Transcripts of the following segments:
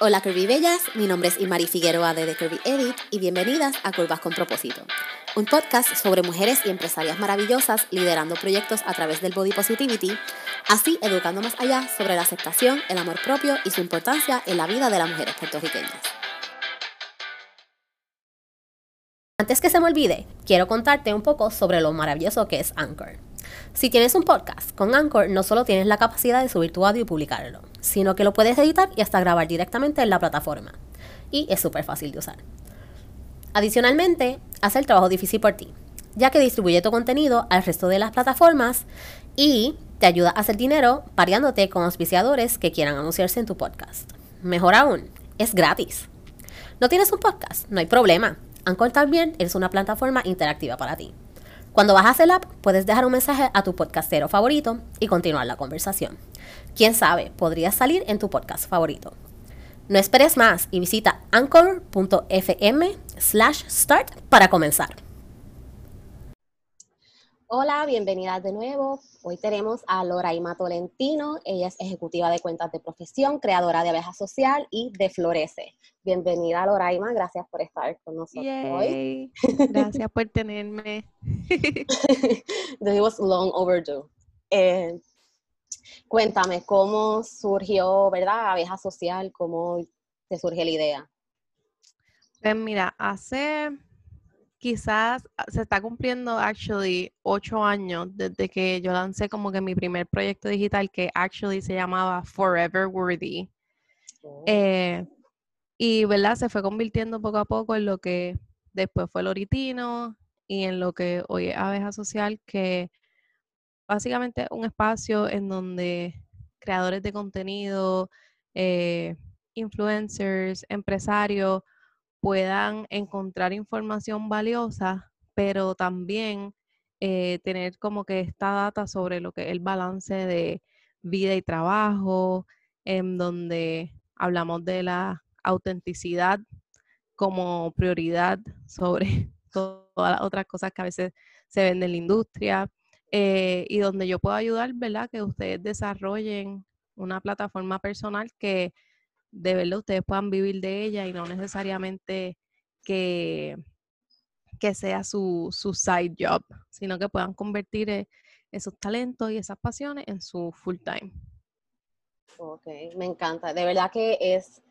Hola Curvy Bellas, mi nombre es Imari Figueroa de The Curvy Edit y bienvenidas a Curvas con Propósito, un podcast sobre mujeres y empresarias maravillosas liderando proyectos a través del body positivity, así educando más allá sobre la aceptación, el amor propio y su importancia en la vida de las mujeres puertorriqueñas. Antes que se me olvide, quiero contarte un poco sobre lo maravilloso que es Anchor. Si tienes un podcast, con Anchor no solo tienes la capacidad de subir tu audio y publicarlo, sino que lo puedes editar y hasta grabar directamente en la plataforma. Y es súper fácil de usar. Adicionalmente, hace el trabajo difícil por ti, ya que distribuye tu contenido al resto de las plataformas y te ayuda a hacer dinero pareándote con auspiciadores que quieran anunciarse en tu podcast. Mejor aún, es gratis. ¿No tienes un podcast? No hay problema. Anchor también es una plataforma interactiva para ti. Cuando bajas el app, puedes dejar un mensaje a tu podcastero favorito y continuar la conversación. Quién sabe, podrías salir en tu podcast favorito. No esperes más y visita anchor.fm slash start para comenzar. Hola, bienvenidas de nuevo. Hoy tenemos a Loraima Tolentino. Ella es ejecutiva de cuentas de profesión, creadora de Abeja Social y de Florece. Bienvenida, Loraima. Gracias por estar con nosotros hoy. Gracias por tenerme. This was long overdue. Eh, cuéntame, ¿cómo surgió, verdad, Abeja Social? ¿Cómo te surge la idea? Pues mira, hace quizás ah, se está cumpliendo actually ocho años desde que yo lancé como que mi primer proyecto digital que actually se llamaba Forever Worthy. Oh. Eh, y verdad, se fue convirtiendo poco a poco en lo que después fue Loritino y en lo que hoy es Abeja Social, que básicamente un espacio en donde creadores de contenido, eh, influencers, empresarios, puedan encontrar información valiosa, pero también eh, tener como que esta data sobre lo que es el balance de vida y trabajo, en donde hablamos de la autenticidad como prioridad sobre todas las otras cosas que a veces se ven en la industria eh, y donde yo puedo ayudar, ¿verdad? Que ustedes desarrollen una plataforma personal que de verdad ustedes puedan vivir de ella y no necesariamente que, que sea su, su side job, sino que puedan convertir eh, esos talentos y esas pasiones en su full time. Ok, me encanta. De verdad que es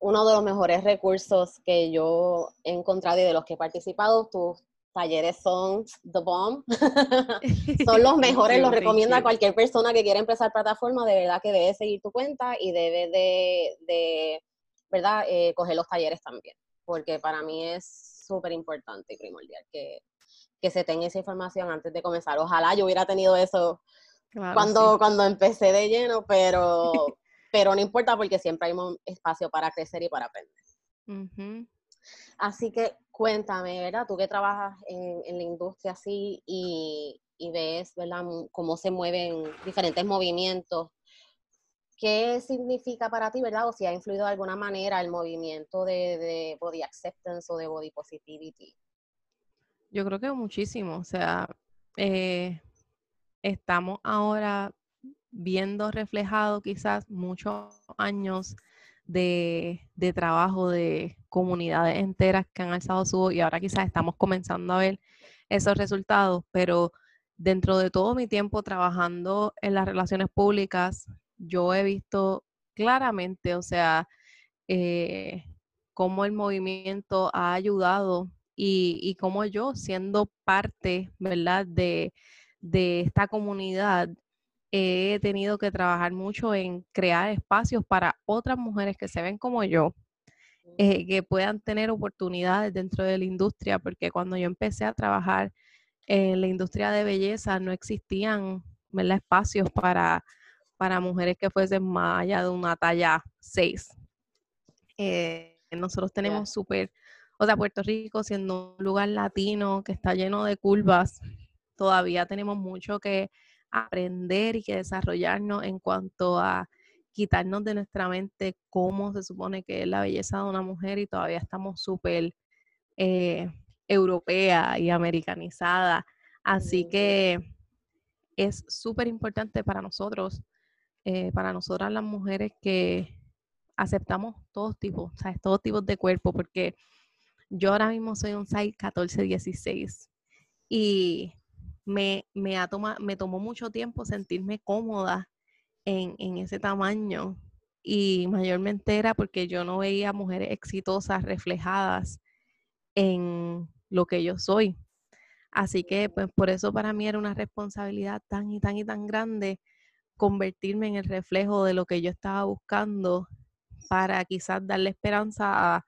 uno de los mejores recursos que yo he encontrado y de los que he participado. Tus talleres son the bomb. son los mejores, los recomiendo a cualquier persona que quiera empezar plataforma. De verdad que debe seguir tu cuenta y debe de, ¿verdad? Eh, coger los talleres también. Porque para mí es súper importante y primordial que, que se tenga esa información antes de comenzar. Ojalá yo hubiera tenido eso cuando, cuando empecé de lleno, pero pero no importa porque siempre hay un espacio para crecer y para aprender. Así que cuéntame, ¿verdad? Tú que trabajas en, la industria así y, ves, ¿verdad? Cómo se mueven diferentes movimientos. ¿Qué significa para ti, verdad? O si ha influido de alguna manera el movimiento de, body acceptance o de body positivity. Yo creo que muchísimo. O sea, eh, estamos ahora viendo reflejado quizás muchos años de, trabajo de comunidades enteras que han alzado su voz y ahora quizás estamos comenzando a ver esos resultados, pero dentro de todo mi tiempo trabajando en las relaciones públicas, yo he visto claramente, o sea, eh, cómo el movimiento ha ayudado y, y cómo yo, siendo parte, ¿verdad?, de, de esta comunidad, he tenido que trabajar mucho en crear espacios para otras mujeres que se ven como yo, eh, que puedan tener oportunidades dentro de la industria, porque cuando yo empecé a trabajar en la industria de belleza no existían espacios para, para mujeres que fuesen más allá de una talla 6. Eh, nosotros tenemos súper, o sea, Puerto Rico siendo un lugar latino que está lleno de curvas, todavía tenemos mucho que aprender y que desarrollarnos en cuanto a quitarnos de nuestra mente cómo se supone que es la belleza de una mujer y todavía estamos súper eh, europea y americanizada. Así que es súper importante para nosotros, eh, para nosotras las mujeres, que aceptamos todos tipos, ¿sabes? Todos tipos de cuerpo, porque yo ahora mismo soy un size 14-16 y me, me, ha me tomó mucho tiempo sentirme cómoda en, en ese tamaño y mayormente era porque yo no veía mujeres exitosas reflejadas en lo que yo soy. Así que pues por eso para mí era una responsabilidad tan y tan y tan grande convertirme en el reflejo de lo que yo estaba buscando para quizás darle esperanza a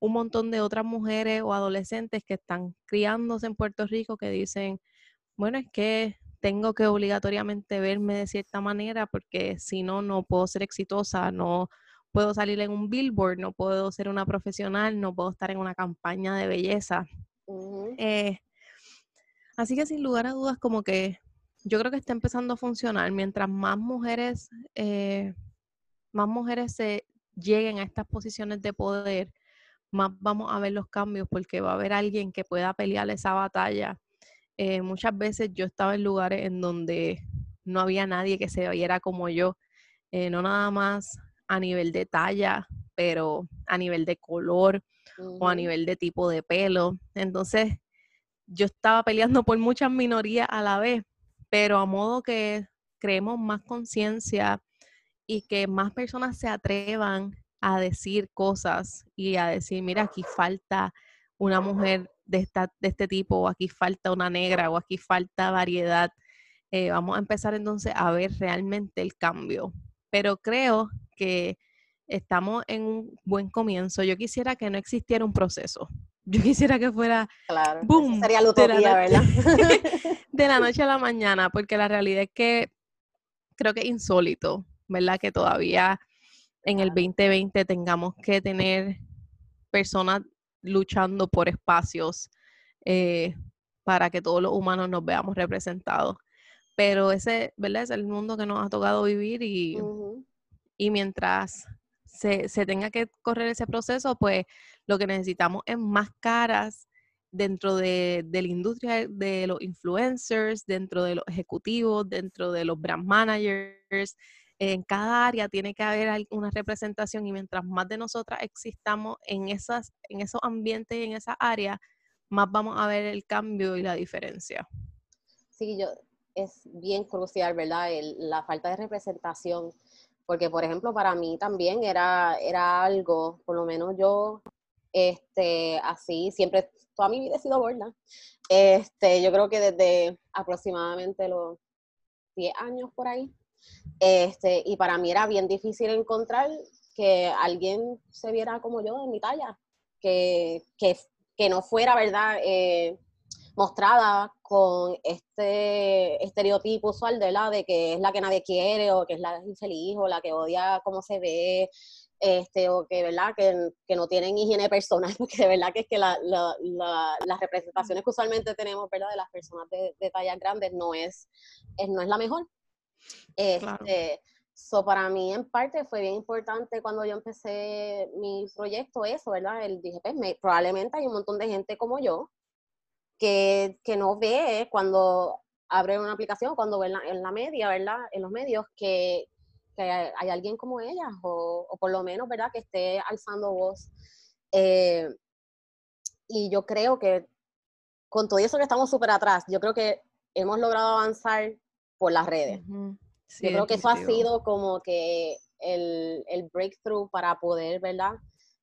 un montón de otras mujeres o adolescentes que están criándose en Puerto Rico que dicen, bueno, es que tengo que obligatoriamente verme de cierta manera porque si no, no puedo ser exitosa, no puedo salir en un billboard, no puedo ser una profesional, no puedo estar en una campaña de belleza. Eh, así que sin lugar a dudas, como que yo creo que está empezando a funcionar. Mientras más mujeres, eh, más mujeres se lleguen a estas posiciones de poder, más vamos a ver los cambios porque va a haber alguien que pueda pelear esa batalla. Eh, muchas veces yo estaba en lugares en donde no había nadie que se viera como yo, eh, no nada más a nivel de talla, pero a nivel de color o a nivel de tipo de pelo. Entonces, yo estaba peleando por muchas minorías a la vez, pero a modo que creemos más conciencia y que más personas se atrevan a decir cosas y a decir, mira, aquí falta una mujer de, esta, de este tipo, o aquí falta una negra, o aquí falta variedad. Eh, vamos a empezar entonces a ver realmente el cambio. Pero creo que estamos en un buen comienzo. Yo quisiera que no existiera un proceso. Yo quisiera que fuera claro, boom, sería la utopía, ¿verdad? de la noche a la mañana, porque la realidad es que creo que es insólito, ¿verdad? Que todavía en el 2020 tengamos que tener personas luchando por espacios eh, para que todos los humanos nos veamos representados. Pero ese, ¿verdad? Es el mundo que nos ha tocado vivir y, y mientras se, se, tenga que correr ese proceso, pues lo que necesitamos es más caras dentro de, de, la industria de los influencers, dentro de los ejecutivos, dentro de los brand managers, en cada área tiene que haber una representación y mientras más de nosotras existamos en, esas, en esos ambientes y en esa área, más vamos a ver el cambio y la diferencia. Sí, yo, es bien crucial, ¿verdad? la falta de representación, porque por ejemplo para mí también era, era algo, por lo menos yo, este, así, siempre, toda mi vida he sido gorda. Este, yo creo que desde aproximadamente los 10 años por ahí, este, y para mí era bien difícil encontrar que alguien se viera como yo en mi talla, que, que, que no fuera, ¿verdad? Eh, mostrada con este estereotipo usual de la de que es la que nadie quiere o que es la infeliz o la que odia cómo se ve este o que verdad que, que no tienen higiene personal porque de verdad que es que la, la, las representaciones que usualmente tenemos de las personas de, de tallas grandes no es, es, no es la mejor este, So, para mí, en parte, fue bien importante cuando yo empecé mi proyecto, eso, ¿verdad? El dije, pues, probablemente hay un montón de gente como yo que, que no ve cuando abre una aplicación, cuando ve en la, media, ¿verdad? En los medios, que, que hay, alguien como ella, o, o, por lo menos, ¿verdad? Que esté alzando voz. Eh, y yo creo que con todo eso que estamos súper atrás, yo creo que hemos logrado avanzar por las redes. Yo creo que eso ha sido como que el, el, breakthrough para poder, ¿verdad?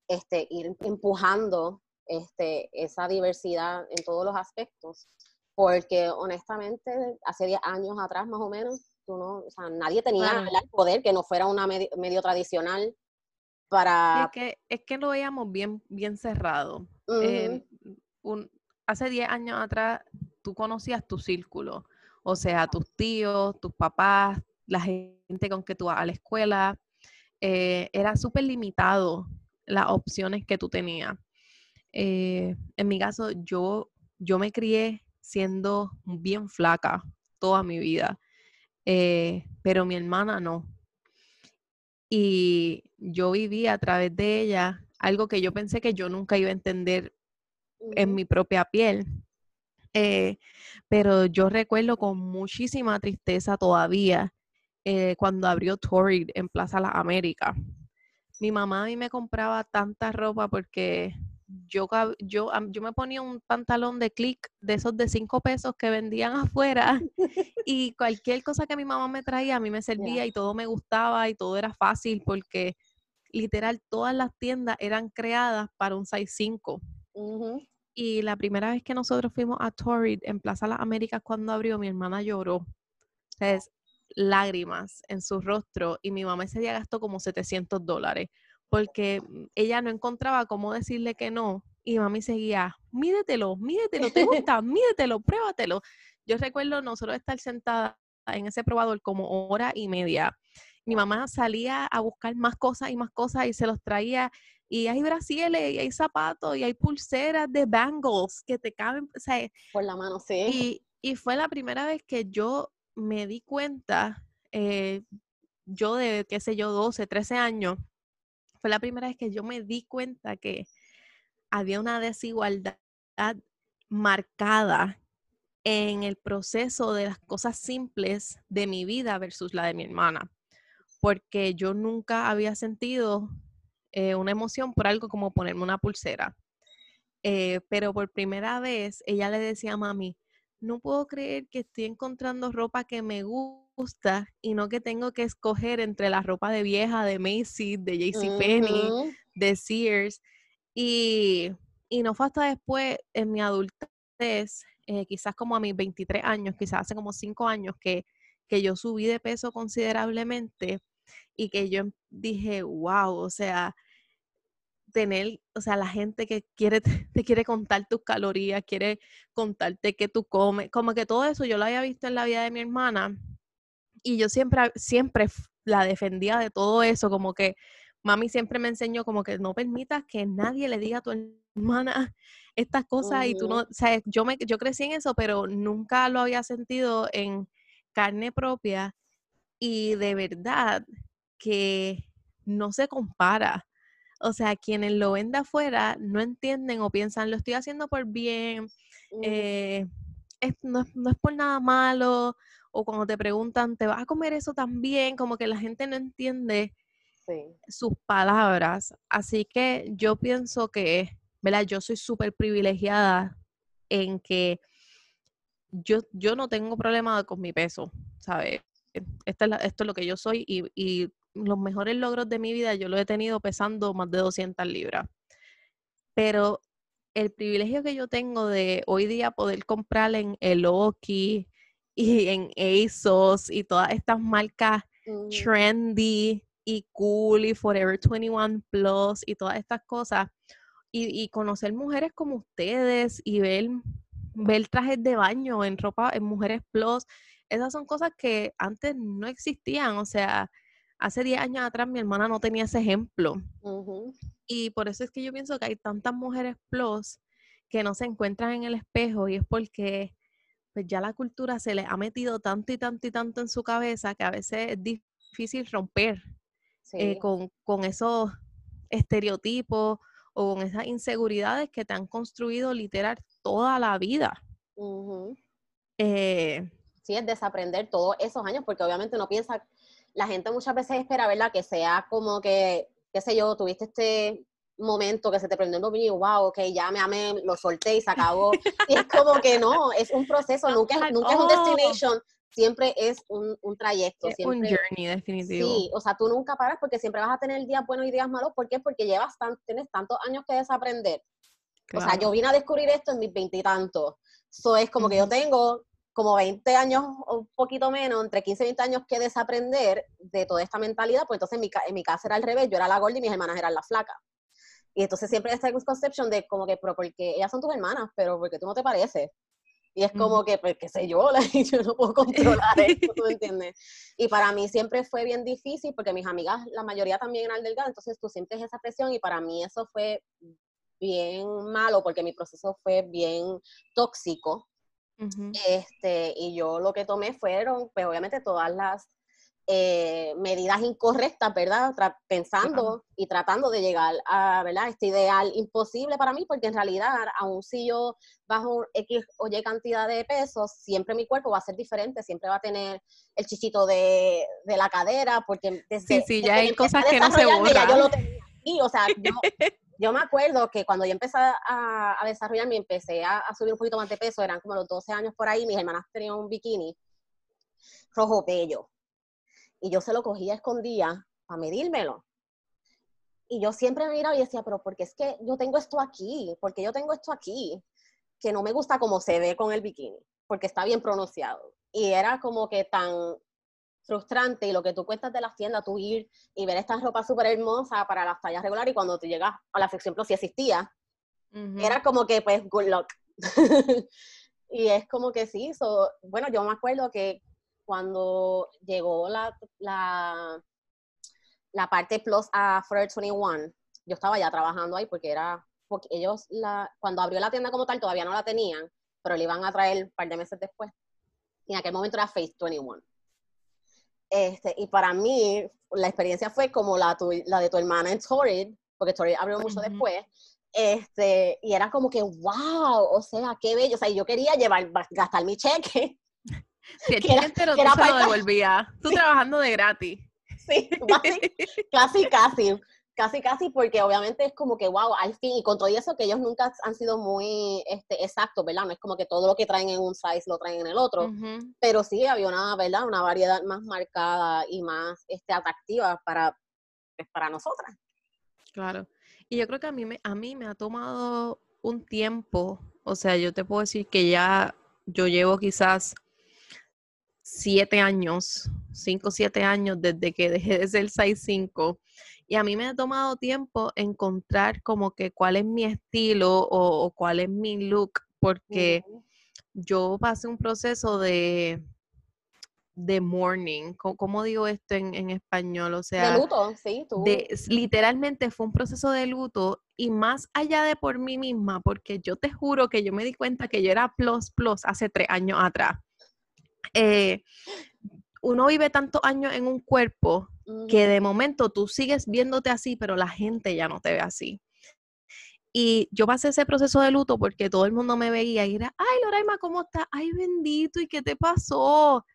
Este, ir empujando este, esa diversidad en todos los aspectos. Porque honestamente, hace 10 años atrás más o menos, tú no, o sea, nadie tenía el poder que no fuera una medio, tradicional para... es, que, es que lo veíamos bien, bien cerrado. un, hace 10 años atrás, tú conocías tu círculo, o sea, tus tíos, tus papás, la gente con que tú vas a la escuela. Eh, era súper limitado las opciones que tú tenías. Eh, en mi caso, yo, yo me crié siendo bien flaca toda mi vida, eh, pero mi hermana no. Y yo viví a través de ella algo que yo pensé que yo nunca iba a entender en mi propia piel. pero yo recuerdo con muchísima tristeza todavía eh, cuando abrió Torrid en Plaza Las Américas. mi mamá a mí me compraba tanta ropa porque yo, yo, yo me ponía un pantalón de click de esos de cinco pesos que vendían afuera y cualquier cosa que mi mamá me traía a mí me servía y todo me gustaba y todo era fácil porque literal todas las tiendas eran creadas para un size 5. Y la primera vez que nosotros fuimos a Torrid en Plaza Las Américas cuando abrió, mi hermana lloró. Entonces, lágrimas en su rostro y mi mamá ese día gastó como 700 dólares porque ella no encontraba cómo decirle que no y mami seguía, mídetelo, mídetelo, te gusta, mídetelo, pruébatelo. Yo recuerdo nosotros estar sentada en ese probador como hora y media. Mi mamá salía a buscar más cosas y más cosas y se los traía y hay brasiles, y hay zapatos, y hay pulseras de bangles que te caben, o sea, por la mano, sí. Y, fue la primera vez que yo me di cuenta, eh, yo de, qué sé yo, 12, 13 años, fue la primera vez que yo me di cuenta que había una desigualdad marcada en el proceso de las cosas simples de mi vida versus la de mi hermana, porque yo nunca había sentido eh, una emoción por algo como ponerme una pulsera. Eh, pero por primera vez ella le decía a mami, no puedo creer que estoy encontrando ropa que me gusta y no que tengo que escoger entre la ropa de vieja de Macy's, de JCPenney, de Sears. Y, y, no fue hasta después, en mi adultez, eh, quizás como a mis 23 años, quizás hace como 5 años, que, que yo subí de peso considerablemente y que yo dije, wow, o sea, tener, o sea, la gente que quiere, te quiere contar tus calorías, quiere contarte qué tú comes, como que todo eso yo lo había visto en la vida de mi hermana y yo siempre, siempre la defendía de todo eso, como que mami siempre me enseñó como que no permitas que nadie le diga a tu hermana estas cosas y tú no, o sea, yo, me, yo crecí en eso, pero nunca lo había sentido en carne propia y de verdad que no se compara. O sea, quienes lo ven de afuera no entienden o piensan, lo estoy haciendo por bien, eh, no, es por nada malo, o cuando te preguntan, ¿te vas a comer eso también? Como que la gente no entiende sus palabras. Así que yo pienso que, ¿verdad? Yo soy súper privilegiada en que yo, yo no tengo problema con mi peso, ¿sabes? Esto es, esto es lo que yo soy y, y los mejores logros de mi vida yo lo he tenido pesando más de 200 libras. Pero el privilegio que yo tengo de hoy día poder comprar en Eloki y en ASOS y todas estas marcas mm. trendy y cool y Forever 21 Plus y todas estas cosas y, y, conocer mujeres como ustedes y ver, ver trajes de baño en ropa en mujeres plus, esas son cosas que antes no existían, o sea, hace 10 años atrás mi hermana no tenía ese ejemplo. Y por eso es que yo pienso que hay tantas mujeres plus que no se encuentran en el espejo y es porque pues ya la cultura se les ha metido tanto y tanto y tanto en su cabeza que a veces es difícil romper eh, con, esos estereotipos o con esas inseguridades que te han construido literal toda la vida. Eh, sí, es desaprender todos esos años porque obviamente uno piensa la gente muchas veces espera, ¿verdad? Que sea como que, qué sé yo, tuviste este momento que se te prendió el dominio, wow, ok, ya me amé, lo solté y se acabó. y es como que no, es un proceso, nunca, es, nunca es un destination, siempre es un, un trayecto. siempre, un journey, definitivo. Sí, o sea, tú nunca paras porque siempre vas a tener días buenos y días malos. ¿Por qué? Porque llevas tan, tienes tantos años que desaprender. O sea, yo vine a descubrir esto en mis veintitantos. Eso es como que yo tengo como 20 años o un poquito menos, entre 15 y 20 años que desaprender de toda esta mentalidad, pues entonces en mi, en mi casa era al revés, yo era la gorda y mis hermanas eran las flacas. Y entonces siempre esta concepción de como que, pero porque ellas son tus hermanas, pero porque tú no te pareces. Y es como que, pues, qué sé yo, yo no puedo controlar esto, ¿tú me entiendes? Y para mí siempre fue bien difícil, porque mis amigas, la mayoría también eran delgadas, entonces tú sientes esa presión y para mí eso fue bien malo, porque mi proceso fue bien tóxico, este, y yo lo que tomé fueron, pues obviamente todas las eh, medidas incorrectas, ¿verdad? pensando y tratando de llegar a, ¿verdad? Este ideal imposible para mí, porque en realidad, aun si yo bajo X o Y cantidad de pesos, siempre mi cuerpo va a ser diferente, siempre va a tener el chichito de, la cadera, porque desde... Sí, sí, ya hay cosas que no se borran. yo lo tenía o sea, yo, me acuerdo que cuando yo empecé a, a desarrollarme, empecé a, subir un poquito más de peso, eran como los 12 años por ahí, mis hermanas tenían un bikini rojo bello, y yo se lo cogía escondía para medírmelo. Y yo siempre me miraba y decía, pero porque es que yo tengo esto aquí, porque yo tengo esto aquí, que no me gusta como se ve con el bikini, porque está bien pronunciado. Y era como que tan frustrante y lo que tú cuentas de las tiendas, tú ir y ver esta ropa súper hermosa para las tallas regulares y cuando tú llegas a la sección Plus si existía, era como que pues good luck. y es como que sí, bueno, yo me acuerdo que cuando llegó la, la, la parte Plus a Forever 21, yo estaba ya trabajando ahí porque era, porque ellos, la, cuando abrió la tienda como tal, todavía no la tenían, pero le iban a traer un par de meses después. Y en aquel momento era Face 21. Este, y para mí, la experiencia fue como la, la de tu hermana en Torrid, porque Torrid abrió mucho después, este, y era como que, wow, o sea, qué bello, o sea, yo quería llevar, gastar mi cheque. Sí, el tú se lo devolvía. Tú trabajando de gratis. Sí, casi, casi, casi, casi, porque obviamente es como que, wow, al fin, y con todo eso que ellos nunca han sido muy este, exactos, ¿verdad? No es como que todo lo que traen en un size lo traen en el otro, pero sí había una, ¿verdad? Una variedad más marcada y más este, atractiva para, pues, para nosotras. Claro. Y yo creo que a mí, me, a mí me ha tomado un tiempo, o sea, yo te puedo decir que ya yo llevo quizás siete años, cinco, siete años desde que dejé de ser 6'5". Y a mí me ha tomado tiempo encontrar como que cuál es mi estilo o, cuál es mi look, porque yo pasé un proceso de, de mourning. ¿Cómo, digo esto en, español? O sea, de luto, sí, tú. literalmente fue un proceso de luto y más allá de por mí misma, porque yo te juro que yo me di cuenta que yo era plus plus hace tres años atrás. Eh, uno vive tantos años en un cuerpo que de momento tú sigues viéndote así, pero la gente ya no te ve así. Y yo pasé ese proceso de luto porque todo el mundo me veía y era, ay, Loraima, ¿cómo estás? Ay, bendito, ¿y qué te pasó?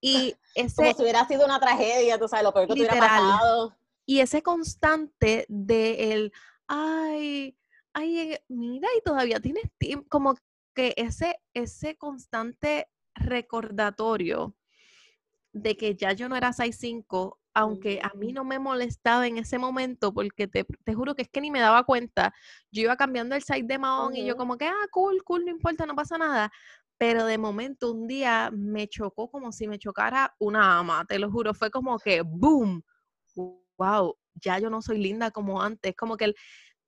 Y ese... Como si hubiera sido una tragedia, tú sabes, lo peor que te hubiera pasado. Y ese constante de el, ay, ay, eh, mira, y todavía tienes tiempo, como que ese, ese constante recordatorio de que ya yo no era 6'5", aunque a mí no me molestaba en ese momento, porque te, juro que es que ni me daba cuenta. Yo iba cambiando el size de Mahón y yo como que, ah, cool, cool, no importa, no pasa nada. Pero de momento un día me chocó como si me chocara una ama, te lo juro, fue como que, boom, wow, ya yo no soy linda como antes. Como que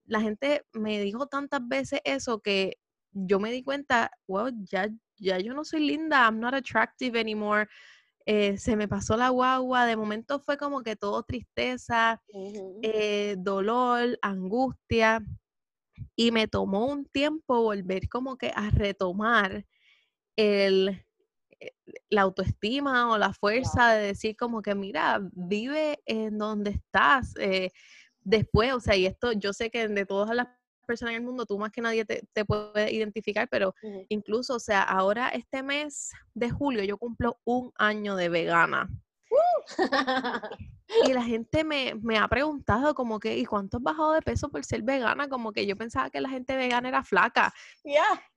la gente me dijo tantas veces eso que yo me di cuenta, wow, ya ya yo no soy linda, I'm not attractive anymore. Eh, se me pasó la guagua, de momento fue como que todo tristeza, eh, dolor, angustia, y me tomó un tiempo volver como que a retomar el, eh, la autoestima o la fuerza de decir como que, mira, vive en donde estás. después, o sea, y esto yo sé que de todas las persona en el mundo, tú más que nadie te, te puede identificar, pero incluso, o sea, ahora este mes de julio yo cumplo un año de vegana. y la gente me, me, ha preguntado como que, ¿y cuánto has bajado de peso por ser vegana? Como que yo pensaba que la gente vegana era flaca.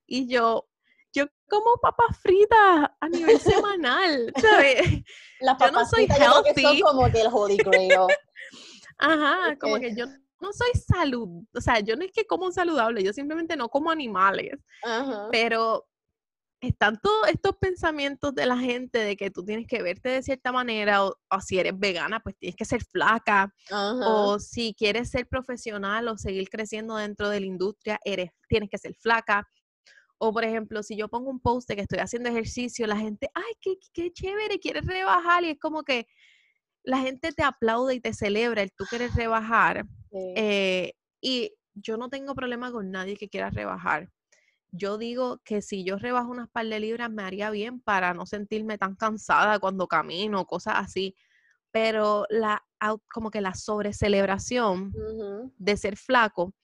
Y yo, yo como papas fritas a nivel semanal, ¿sabes? Las yo no soy healthy. son como que el holy grail. Ajá, como que yo no soy salud, o sea, yo no es que como saludable, yo simplemente no como animales, pero están todos estos pensamientos de la gente de que tú tienes que verte de cierta manera, o, si eres vegana, pues tienes que ser flaca, o si quieres ser profesional o seguir creciendo dentro de la industria, eres, tienes que ser flaca. O, por ejemplo, si yo pongo un post de que estoy haciendo ejercicio, la gente, ay, qué, qué chévere, quieres rebajar, y es como que la gente te aplaude y te celebra el tú quieres rebajar, eh, y yo no tengo problema con nadie que quiera rebajar. Yo digo que si yo rebajo unas par de libras me haría bien para no sentirme tan cansada cuando camino, cosas así. pero la como que la sobrecelebración de ser flaco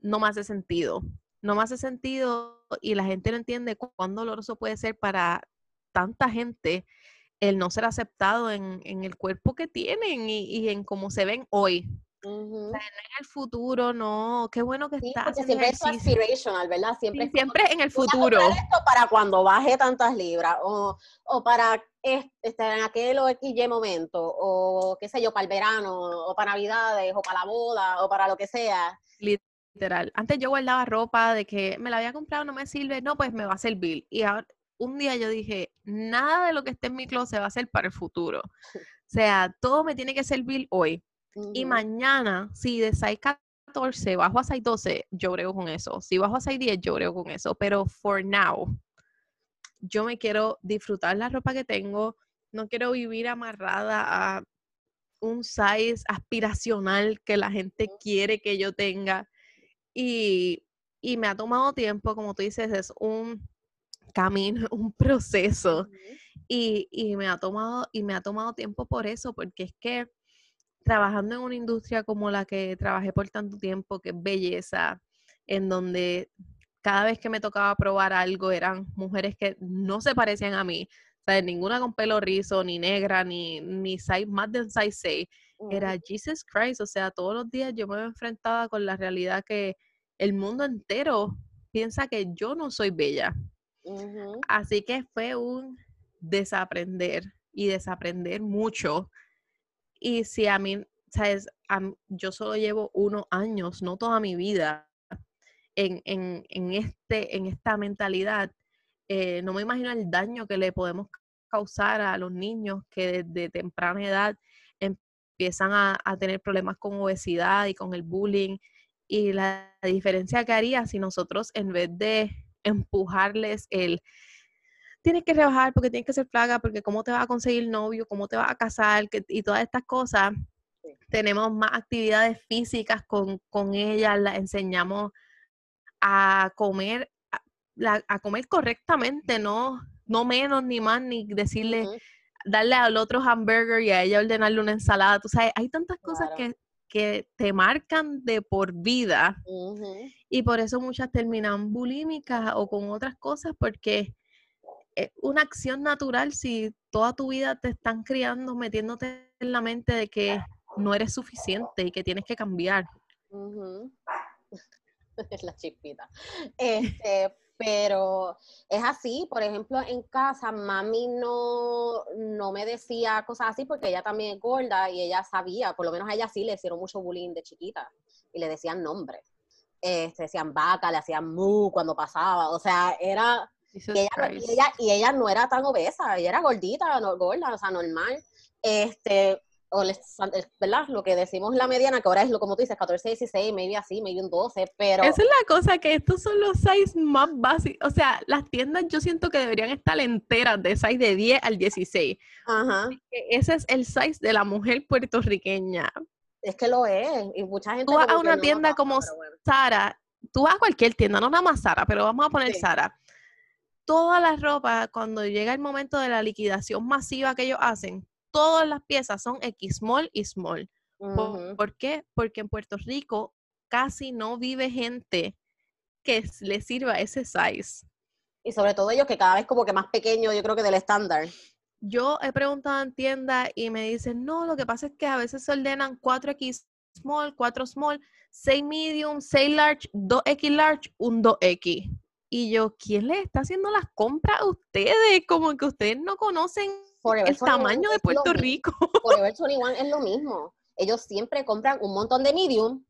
no me hace sentido. No me hace sentido y la gente no entiende cuán doloroso puede ser para tanta gente el no ser aceptado en, el cuerpo que tienen y, en cómo se ven hoy. en el futuro, no, qué bueno que sí, estás. Porque siempre es aspirational, ¿verdad? Siempre, siempre en el futuro. Esto para cuando baje tantas libras, o, o para estar en aquel o XY momento, o qué sé yo, para el verano, o para Navidades, o para la boda, o para lo que sea. Literal. Antes yo guardaba ropa de que me la había comprado, no me sirve, no, pues me va a servir. Y ahora, un día yo dije, nada de lo que esté en mi closet va a ser para el futuro. O sea, todo me tiene que servir hoy. Y mañana, si de 6.14 bajo a 6.12, yo brego con eso. Si bajo a 6.10, yo brego con eso. Pero for now, yo me quiero disfrutar la ropa que tengo. No quiero vivir amarrada a un size aspiracional que la gente quiere que yo tenga. Y, y me ha tomado tiempo, como tú dices, es un camino, un proceso. y, y, me ha tomado, y me ha tomado tiempo por eso, porque es que trabajando en una industria como la que trabajé por tanto tiempo, que es belleza, en donde cada vez que me tocaba probar algo eran mujeres que no se parecían a mí, o sea, ninguna con pelo rizo, ni negra, ni, ni size, más de size 6. Era Jesus Christ, o sea, todos los días yo me enfrentaba con la realidad que el mundo entero piensa que yo no soy bella. Así que fue un desaprender y desaprender mucho. Y si a mí, sabes, yo solo llevo unos años, no toda mi vida, en, este, en esta mentalidad, eh, no me imagino el daño que le podemos causar a los niños que desde temprana edad empiezan a, a tener problemas con obesidad y con el bullying. Y la diferencia que haría si nosotros en vez de empujarles el tienes que rebajar porque tienes que ser plaga, porque cómo te vas a conseguir novio, cómo te vas a casar y todas estas cosas. Tenemos más actividades físicas con, con ellas, las enseñamos a comer, a, comer correctamente, no, no menos ni más, ni decirle, darle al otro hamburger y a ella ordenarle una ensalada. Tú sabes, hay tantas cosas que que te marcan de por vida. Y por eso muchas terminan bulímicas o con otras cosas, porque es una acción natural si toda tu vida te están criando, metiéndote en la mente de que no eres suficiente y que tienes que cambiar. es la chispita. Este, pero es así, por ejemplo, en casa mami no, no me decía cosas así porque ella también es gorda y ella sabía, por lo menos a ella sí le hicieron mucho bullying de chiquita y le decían nombres. Este, decían vaca, le hacían mu cuando pasaba, o sea, era... Y ella, y ella, no era tan obesa, ella era gordita, no, gorda, o sea, normal. Este, o ¿verdad? Lo que decimos la mediana, que ahora es lo como tú dices, 14, 16, maybe así, maybe un 12, pero... Esa es la cosa, que estos son los size más básicos, o sea, las tiendas yo siento que deberían estar enteras de size de 10 al 16. Ajá. Ese es el size de la mujer puertorriqueña. Es que lo es, y mucha gente... Tú vas a una tienda como Sara, tú vas a cualquier tienda, no nada más Sara, pero vamos a poner Sara. Toda la ropa, cuando llega el momento de la liquidación masiva que ellos hacen, todas las piezas son X small y small. ¿Por, qué? Porque en Puerto Rico casi no vive gente que le sirva ese size. Y sobre todo ellos que cada vez como que más pequeño, yo creo que del estándar. Yo he preguntado en tienda y me dicen, no, lo que pasa es que a veces se ordenan 4X small, 4 small, 6 medium, 6 large, 2X large, un 2X. Y yo, ¿quién les está haciendo las compras a ustedes? Como que ustedes no conocen el tamaño de Puerto Rico. Forever 21 es lo mismo. Ellos siempre compran un montón de medium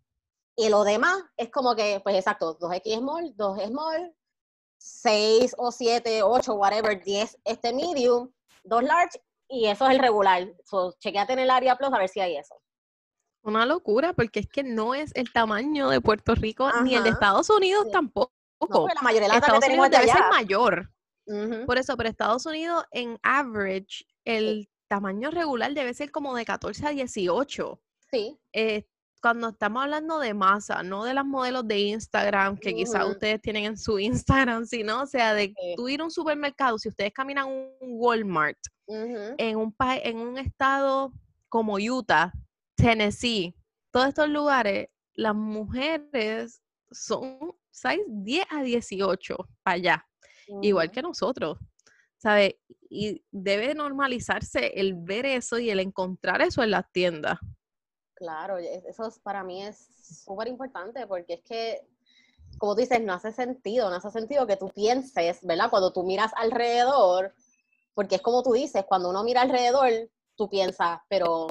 y lo demás es como que, pues exacto, 2X small, 2 small, 6 o 7, 8, whatever, 10 este medium, 2 large y eso es el regular. So, chequeate en el área plus a ver si hay eso. Una locura, porque es que no es el tamaño de Puerto Rico ni el de Estados Unidos tampoco. No, la mayoría de Estados Unidos debe ser mayor. Por eso, pero Estados Unidos en average, el tamaño regular debe ser como de 14 a 18. Sí. Eh, cuando estamos hablando de masa, no de las modelos de Instagram que quizás ustedes tienen en su Instagram, sino, o sea, de tú ir a un supermercado, si ustedes caminan un Walmart en, un en un estado como Utah, Tennessee, todos estos lugares, las mujeres son 6, 10 a 18 igual que nosotros, ¿sabes? Y debe normalizarse el ver eso y el encontrar eso en las tiendas. Claro, eso para mí es súper importante porque es que, como tú dices, no hace sentido, no hace sentido que tú pienses, ¿verdad? Cuando tú miras alrededor, porque es como tú dices, cuando uno mira alrededor, tú piensas, pero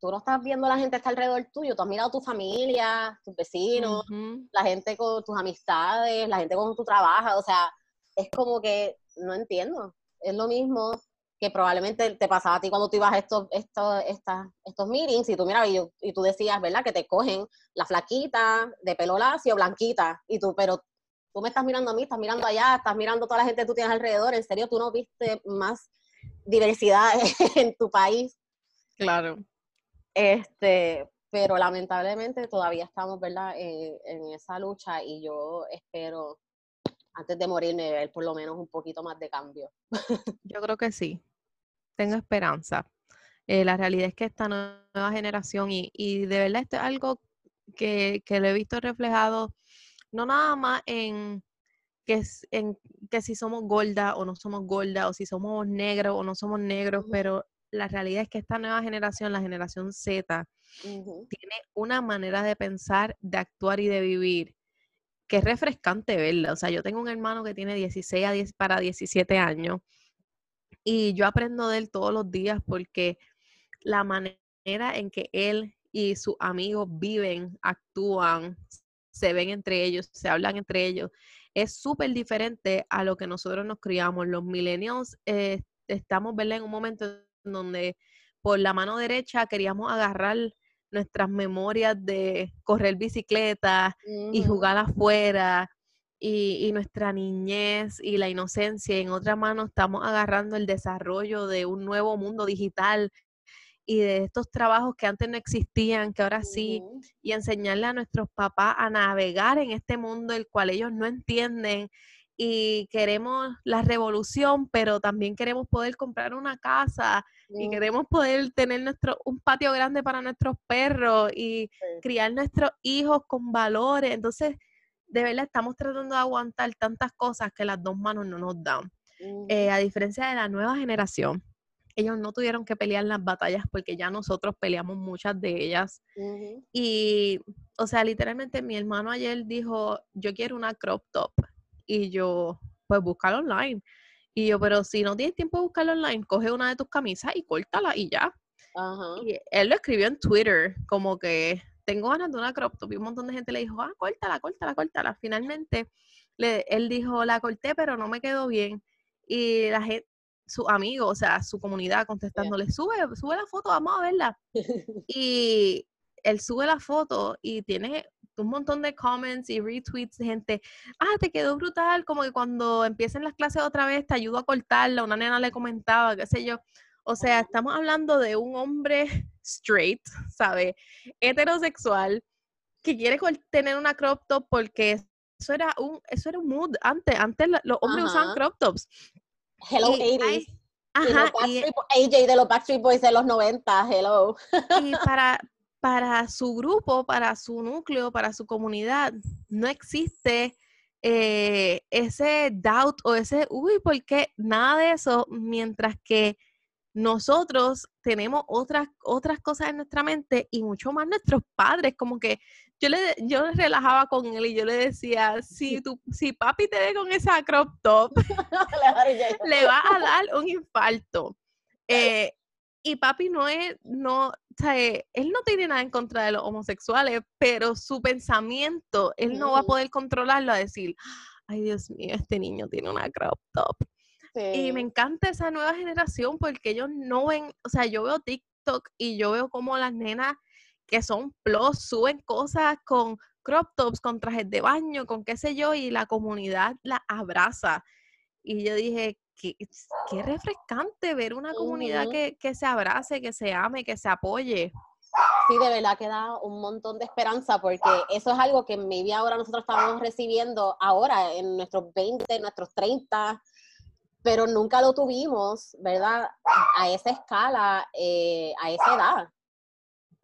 tú no estás viendo la gente que está alrededor tuyo, tú has mirado tu familia, tus vecinos, la gente con tus amistades, la gente con tú trabajas, o sea, es como que no entiendo. Es lo mismo que probablemente te pasaba a ti cuando tú ibas a estos, estos, estos meetings y tú mirabas y, tú decías, ¿verdad? Que te cogen la flaquita, de pelo lacio, blanquita, y tú, pero tú me estás mirando a mí, estás mirando allá, estás mirando a toda la gente que tú tienes alrededor, en serio, tú no viste más diversidad en tu país. Claro. Este, pero lamentablemente todavía estamos, ¿verdad?, en, en esa lucha y yo espero antes de morirme ver por lo menos un poquito más de cambio. Yo creo que sí tengo esperanza. Eh, la realidad es que esta nueva generación, y, y de verdad esto es algo que, que, lo he visto reflejado, no nada más en que, en que si somos gorda o no somos gorda, o si somos negros o no somos negros, pero la realidad es que esta nueva generación, la generación Z, tiene una manera de pensar, de actuar y de vivir que es refrescante verla. O sea, yo tengo un hermano que tiene 16 a 10 para 17 años y yo aprendo de él todos los días porque la manera en que él y sus amigos viven, actúan, se ven entre ellos, se hablan entre ellos, es súper diferente a lo que nosotros nos criamos. Los millennials eh, estamos ¿verdad? en un momento en donde por la mano derecha queríamos agarrar nuestras memorias de correr bicicleta y jugar afuera y, nuestra niñez y la inocencia. en otra mano estamos agarrando el desarrollo de un nuevo mundo digital y de estos trabajos que antes no existían, que ahora sí, y enseñarle a nuestros papás a navegar en este mundo el cual ellos no entienden y queremos la revolución, pero también queremos poder comprar una casa y queremos poder tener nuestro un patio grande para nuestros perros y criar nuestros hijos con valores. Entonces, de verdad estamos tratando de aguantar tantas cosas que las dos manos no nos dan. Eh, a diferencia de la nueva generación, ellos no tuvieron que pelear las batallas porque ya nosotros peleamos muchas de ellas. Y, o sea, literalmente mi hermano ayer dijo, yo quiero una crop top. Y yo, pues búscalo online. Y yo, pero si no tienes tiempo de buscarlo online, coge una de tus camisas y córtala y ya. Y él lo escribió en Twitter, como que tengo ganas de una crop top. Y un montón de gente le dijo, ah, córtala, córtala, córtala. Finalmente, le, él dijo, la corté, pero no me quedó bien. Y la gente, su amigo, o sea, su comunidad contestándole, sube, sube la foto, vamos a verla. y él sube la foto y tiene un montón de comments y retweets de gente, ah, te quedó brutal, como que cuando empiecen las clases otra vez te ayudo a cortarla, una nena le comentaba, qué sé yo. O sea, estamos hablando de un hombre straight, ¿sabe? Heterosexual, que quiere tener una crop top porque eso era un, eso era un mood antes. Antes los hombres usaban crop tops. Hello, 80s. ajá, y, AJ de los Backstreet Boys de los 90, hello. Y para, para su grupo, para su núcleo, para su comunidad, no existe eh, ese doubt o ese, uy, ¿por qué? Nada de eso, mientras que nosotros tenemos otras, otras cosas en nuestra mente y mucho más nuestros padres, como que yo le, yo relajaba con él y yo le decía, si, tu, si papi te ve con esa crop top, le va a dar un infarto. Eh, y papi no es, no, o sea, él no tiene nada en contra de los homosexuales, pero su pensamiento, él no va a poder controlarlo a decir, ay Dios mío, este niño tiene una crop top. Y me encanta esa nueva generación porque ellos no ven, o sea, yo veo TikTok y yo veo como las nenas que son plus suben cosas con crop tops, con trajes de baño, con qué sé yo, y la comunidad la abraza. Y yo dije, qué, qué refrescante ver una comunidad que, que se abrace, que se ame, que se apoye. Sí, de verdad que da un montón de esperanza porque eso es algo que maybe ahora nosotros estamos recibiendo ahora en nuestros 20, en nuestros 30, pero nunca lo tuvimos, ¿verdad? A esa escala, eh, a esa edad.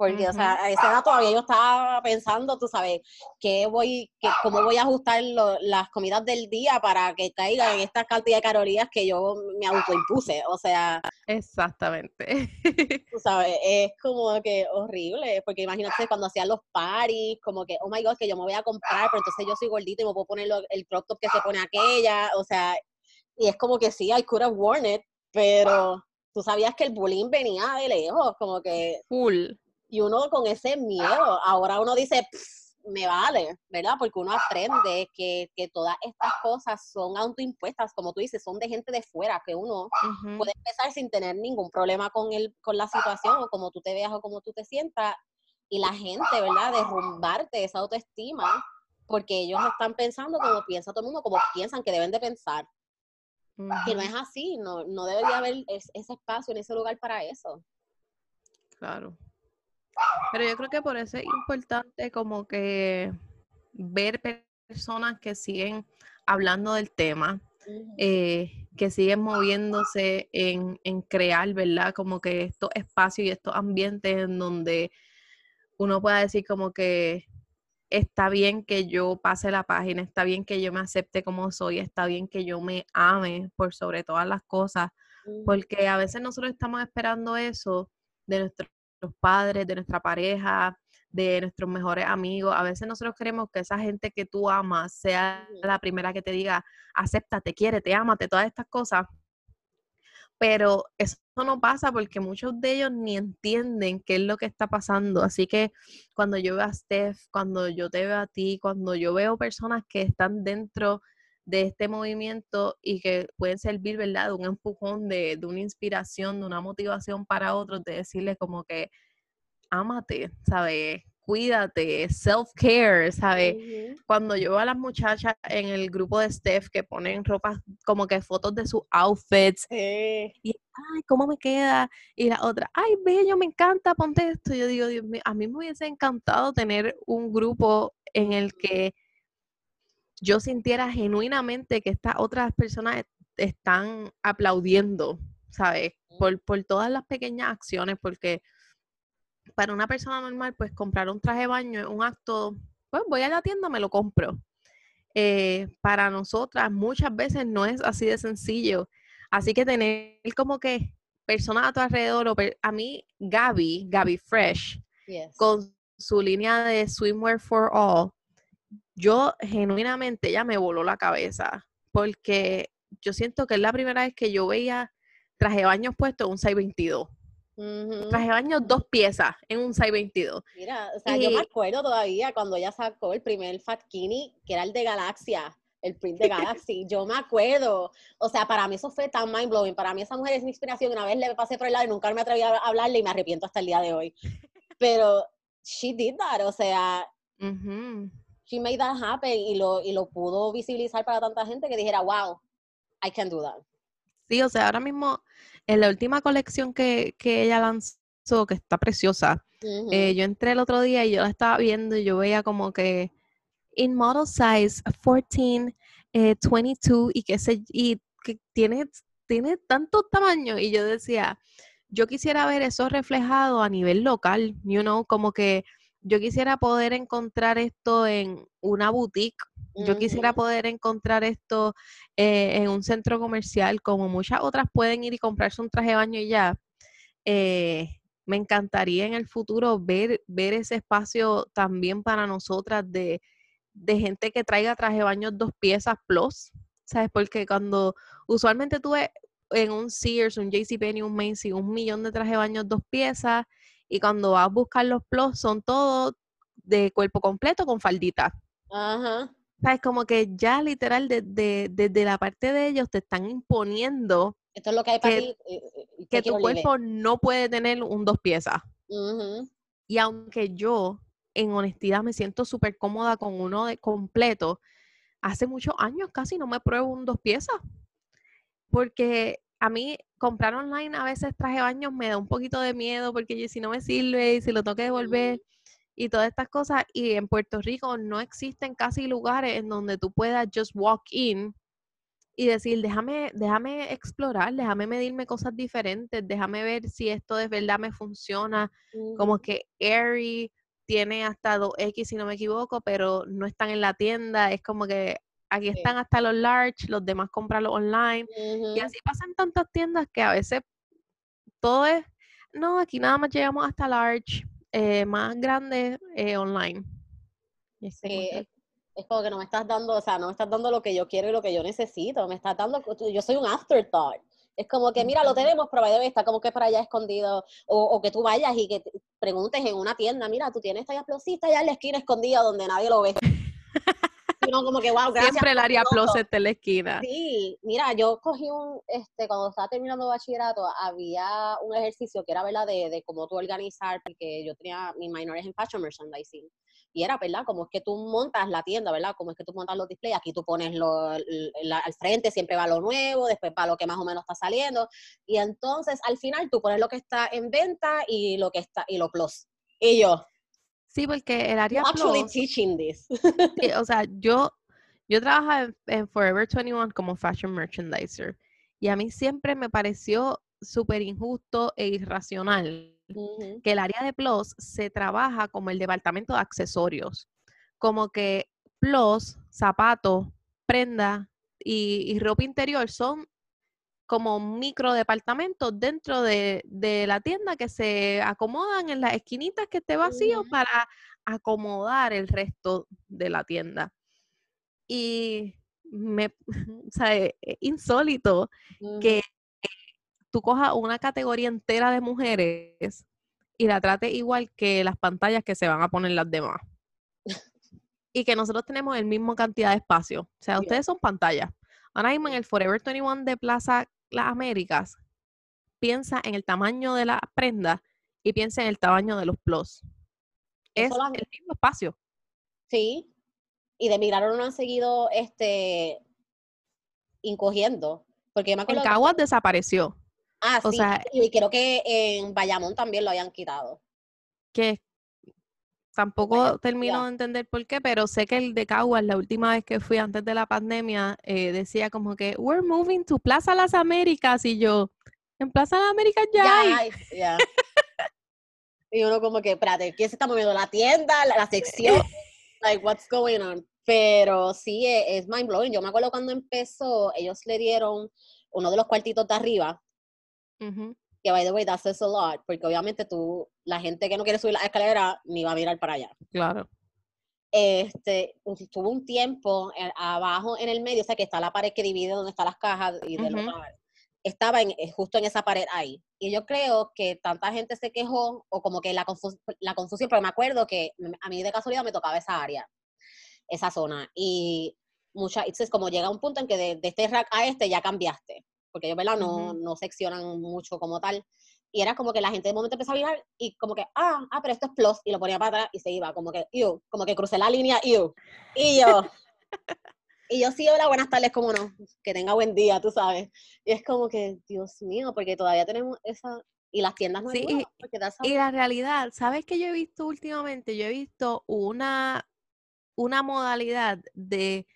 Porque, o sea, a esa edad todavía yo estaba pensando, tú sabes, qué voy, qué, cómo voy a ajustar las comidas del día para que caigan en esta cantidad de calorías que yo me autoimpuse. O sea. Exactamente. Tú sabes, es como que horrible, porque imagínate cuando hacían los parties, como que, oh my god, que yo me voy a comprar, pero entonces yo soy gordita y me puedo poner el crop top que se pone aquella, o sea, y es como que sí, I could have worn it, pero tú sabías que el bullying venía de lejos, como que... Full y uno con ese miedo, ahora uno dice, me vale, ¿verdad? Porque uno aprende que, todas estas cosas son autoimpuestas, como tú dices, son de gente de fuera, que uno puede empezar sin tener ningún problema con, el, con la situación o como tú te veas o como tú te sientas, y la gente, ¿verdad? Derrumbarte esa autoestima, porque ellos están pensando como piensa todo el mundo, como piensan que deben de pensar. Y no es así, no, no debería haber ese espacio en ese lugar para eso. Claro. Pero yo creo que por eso es importante como que ver personas que siguen hablando del tema, eh, que siguen moviéndose en, crear, ¿verdad? Como que estos espacios y estos ambientes en donde uno pueda decir como que está bien que yo pase la página, está bien que yo me acepte como soy, está bien que yo me ame por sobre todas las cosas, porque a veces nosotros estamos esperando eso de nuestros padres, de nuestra pareja, de nuestros mejores amigos. A veces nosotros queremos que esa gente que tú amas sea la primera que te diga, acepta, te quiere, te ama, todas estas cosas. Pero eso no pasa porque muchos de ellos ni entienden qué es lo que está pasando. Así que cuando yo veo a Steph, cuando yo te veo a ti, cuando yo veo personas que están dentro de este movimiento y que pueden servir, ¿verdad? De un empujón, de, de una inspiración, de una motivación para otros, de decirles como que, ámate, ¿sabes? Cuídate, self-care, ¿sabes? Cuando yo veo a las muchachas en el grupo de Steph que ponen ropas como que fotos de sus outfits y, ay, ¿cómo me queda? Y la otra, ay, bello, me encanta, ponte esto. Yo digo, Dios mío, a mí me hubiese encantado tener un grupo en el que yo sintiera genuinamente que estas otras personas están aplaudiendo, ¿sabes? Por, todas las pequeñas acciones, porque para una persona normal, pues comprar un traje de baño es un acto, pues voy a la tienda, me lo compro. Eh, para nosotras muchas veces no es así de sencillo. Así que tener como que personas a tu alrededor, a mí Gaby, Gaby Fresh, con su línea de Swimwear for All, yo genuinamente ya me voló la cabeza porque yo siento que es la primera vez que yo veía traje de baños puesto en un 622. Traje de baños dos piezas en un 622. Mira, o sea, yo me acuerdo todavía cuando ella sacó el primer Fatkini, que era el de Galaxia, el print de Galaxy. yo me acuerdo. O sea, para mí eso fue tan mind blowing. Para mí esa mujer es mi inspiración. Una vez le pasé por el lado y nunca me atreví a hablarle y me arrepiento hasta el día de hoy. Pero she did that. O sea, she made that happen y lo, y lo pudo visibilizar para tanta gente que dijera, wow, I can do that. Sí, o sea, ahora mismo en la última colección que, ella lanzó, que está preciosa, eh, yo entré el otro día y yo la estaba viendo y yo veía como que in model size 14, 22 eh, y que, se, y que tiene, tiene tanto tamaño y yo decía, yo quisiera ver eso reflejado a nivel local, you know, como que yo quisiera poder encontrar esto en una boutique, yo quisiera poder encontrar esto eh, en un centro comercial, como muchas otras pueden ir y comprarse un traje de baño y ya. Eh, me encantaría en el futuro ver, ver ese espacio también para nosotras de, gente que traiga traje de baño dos piezas plus, ¿sabes? Porque cuando usualmente tuve en un Sears, un JCPenney, un Macy, un millón de traje de baño dos piezas y cuando vas a buscar los plus son todos de cuerpo completo con faldita. Ajá. es como que ya literal desde la parte de ellos te están imponiendo esto es lo que hay para que, ti, eh, eh, que tu cuerpo no puede tener un dos piezas. Y aunque yo en honestidad me siento súper cómoda con uno de completo, hace muchos años casi no me pruebo un dos piezas. Porque a mí comprar online a veces traje baños me da un poquito de miedo porque si no me sirve y si lo tengo que devolver y todas estas cosas. Y en Puerto Rico no existen casi lugares en donde tú puedas just walk in y decir, déjame, déjame explorar, déjame medirme cosas diferentes, déjame ver si esto de verdad me funciona. Como que Airy tiene hasta 2X si no me equivoco, pero no están en la tienda. Es como que aquí están hasta los large, los demás comprarlo online. Y así pasan tantas tiendas que a veces todo es, no, aquí nada más llegamos hasta large, eh, más grande eh, online. Sí, es como que no me estás dando, o sea, no me estás dando lo que yo quiero y lo que yo necesito, me estás dando, yo soy un afterthought. Es como que, mira, lo tenemos, pero está como que para allá escondido. O, que tú vayas y que preguntes en una tienda, mira, tú tienes esta explosista allá en la esquina escondida donde nadie lo ve. Como que, wow, gracias. Siempre el área plus en la esquina. Sí, mira, yo cogí un, este, cuando estaba terminando bachillerato, había un ejercicio que era, ¿verdad?, de, de cómo tú organizar, porque yo tenía mis minores en fashion merchandising. Y era, ¿verdad? Como es que tú montas la tienda, ¿verdad? Como es que tú montas los displays, aquí tú pones lo, al frente, siempre va lo nuevo, después va lo que más o menos está saliendo. Y entonces, al final, tú pones lo que está en venta y lo que está, y lo plus. Y yo. Sí, porque el área actually teaching this. o sea, yo, yo trabajaba en, Forever 21 como fashion merchandiser. Y a mí siempre me pareció súper injusto e irracional que el área de Plus se trabaja como el departamento de accesorios, como que Plus, zapatos, prenda y, ropa interior son como micro departamentos dentro de, la tienda que se acomodan en las esquinitas que esté vacío para acomodar el resto de la tienda. Y me, o sea, es insólito que tú cojas una categoría entera de mujeres y la trate igual que las pantallas que se van a poner las demás. y que nosotros tenemos el mismo cantidad de espacio. O sea, ustedes son pantallas. Ahora mismo en el Forever 21 de Plaza Las Américas, piensa en el tamaño de la prenda y piensa en el tamaño de los plus. Es el mismo espacio. Sí. Y de Milagro no han seguido este encogiendo. Porque me el Caguas desapareció. Ah, sí, y creo que en Bayamón también lo habían quitado. Que tampoco termino de entender por qué, pero sé que el de Caguas, la última vez que fui antes de la pandemia, eh, decía como que, we're moving to Plaza Las Américas, y yo, en Plaza Las Américas ya, hay. y uno como que, espérate, ¿quién se está moviendo? ¿La tienda? ¿La, sección? like, what's going on? Pero sí, e, es, mind blowing. Yo me acuerdo cuando empezó, ellos le dieron uno de los cuartitos de arriba, que by the way, that says a lot, porque obviamente tú, la gente que no quiere subir la escalera, ni va a mirar para allá. Claro. Este, tuvo un tiempo eh, abajo en el medio, o sea que está la pared que divide donde están las cajas y de los estaba en, eh, justo en esa pared ahí. Y yo creo que tanta gente se quejó, o como que la, la confusión, pero me acuerdo que a mí de casualidad me tocaba esa área, esa zona. Y muchas, como llega un punto en que de, de, este rack a este ya cambiaste porque ellos, ¿verdad? No, no seccionan mucho como tal. Y era como que la gente de momento empezó a mirar y como que, ah, ah, pero esto es plus, y lo ponía para atrás y se iba, como que, yo, como que crucé la línea, yo. Y yo, y yo sí, hola, buenas tardes, como no, que tenga buen día, tú sabes. Y es como que, Dios mío, porque todavía tenemos esa, y las tiendas no sí, y, y la realidad, ¿sabes qué yo he visto últimamente? Yo he visto una, una modalidad de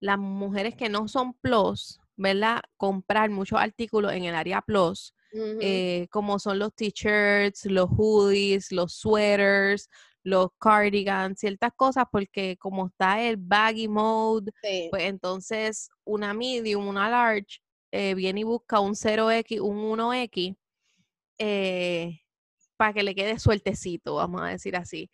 las mujeres que no son plus, ¿verdad? Comprar muchos artículos en el área plus, eh, como son los t-shirts, los hoodies, los sweaters, los cardigans, ciertas cosas, porque como está el baggy mode, pues entonces una medium, una large, eh, viene y busca un 0X, un 1X, eh, para que le quede sueltecito, vamos a decir así.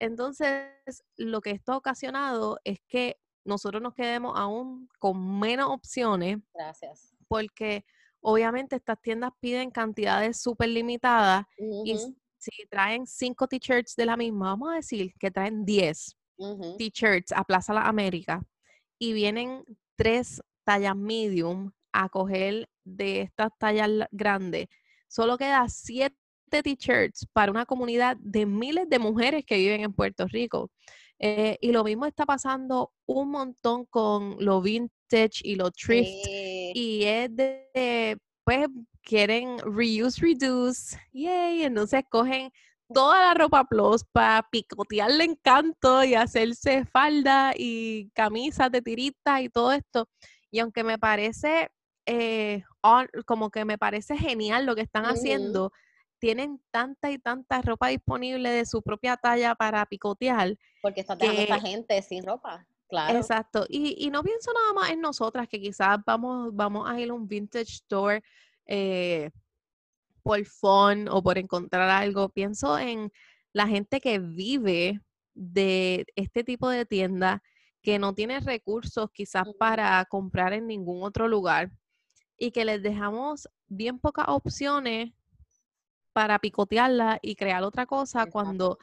Entonces, lo que esto ha ocasionado es que nosotros nos quedemos aún con menos opciones. Gracias. Porque obviamente estas tiendas piden cantidades súper limitadas y si traen cinco t-shirts de la misma, vamos a decir que traen 10 t-shirts a Plaza La América y vienen tres tallas medium a coger de estas tallas grandes, solo queda siete t-shirts para una comunidad de miles de mujeres que viven en Puerto Rico. Eh, y lo mismo está pasando un montón con lo vintage y lo thrift. Y es de, pues, quieren reuse, reduce. Yay, entonces cogen toda la ropa plus para picotearle encanto y hacerse falda y camisas de tirita y todo esto. Y aunque me parece, eh, como que me parece genial lo que están haciendo, tienen tanta y tanta ropa disponible de su propia talla para picotear. Porque está dejando esta gente sin ropa. Claro. Exacto. Y, y, no pienso nada más en nosotras, que quizás vamos, vamos a ir a un vintage store eh, por fun o por encontrar algo. Pienso en la gente que vive de este tipo de tienda, que no tiene recursos quizás para comprar en ningún otro lugar y que les dejamos bien pocas opciones para picotearla y crear otra cosa cuando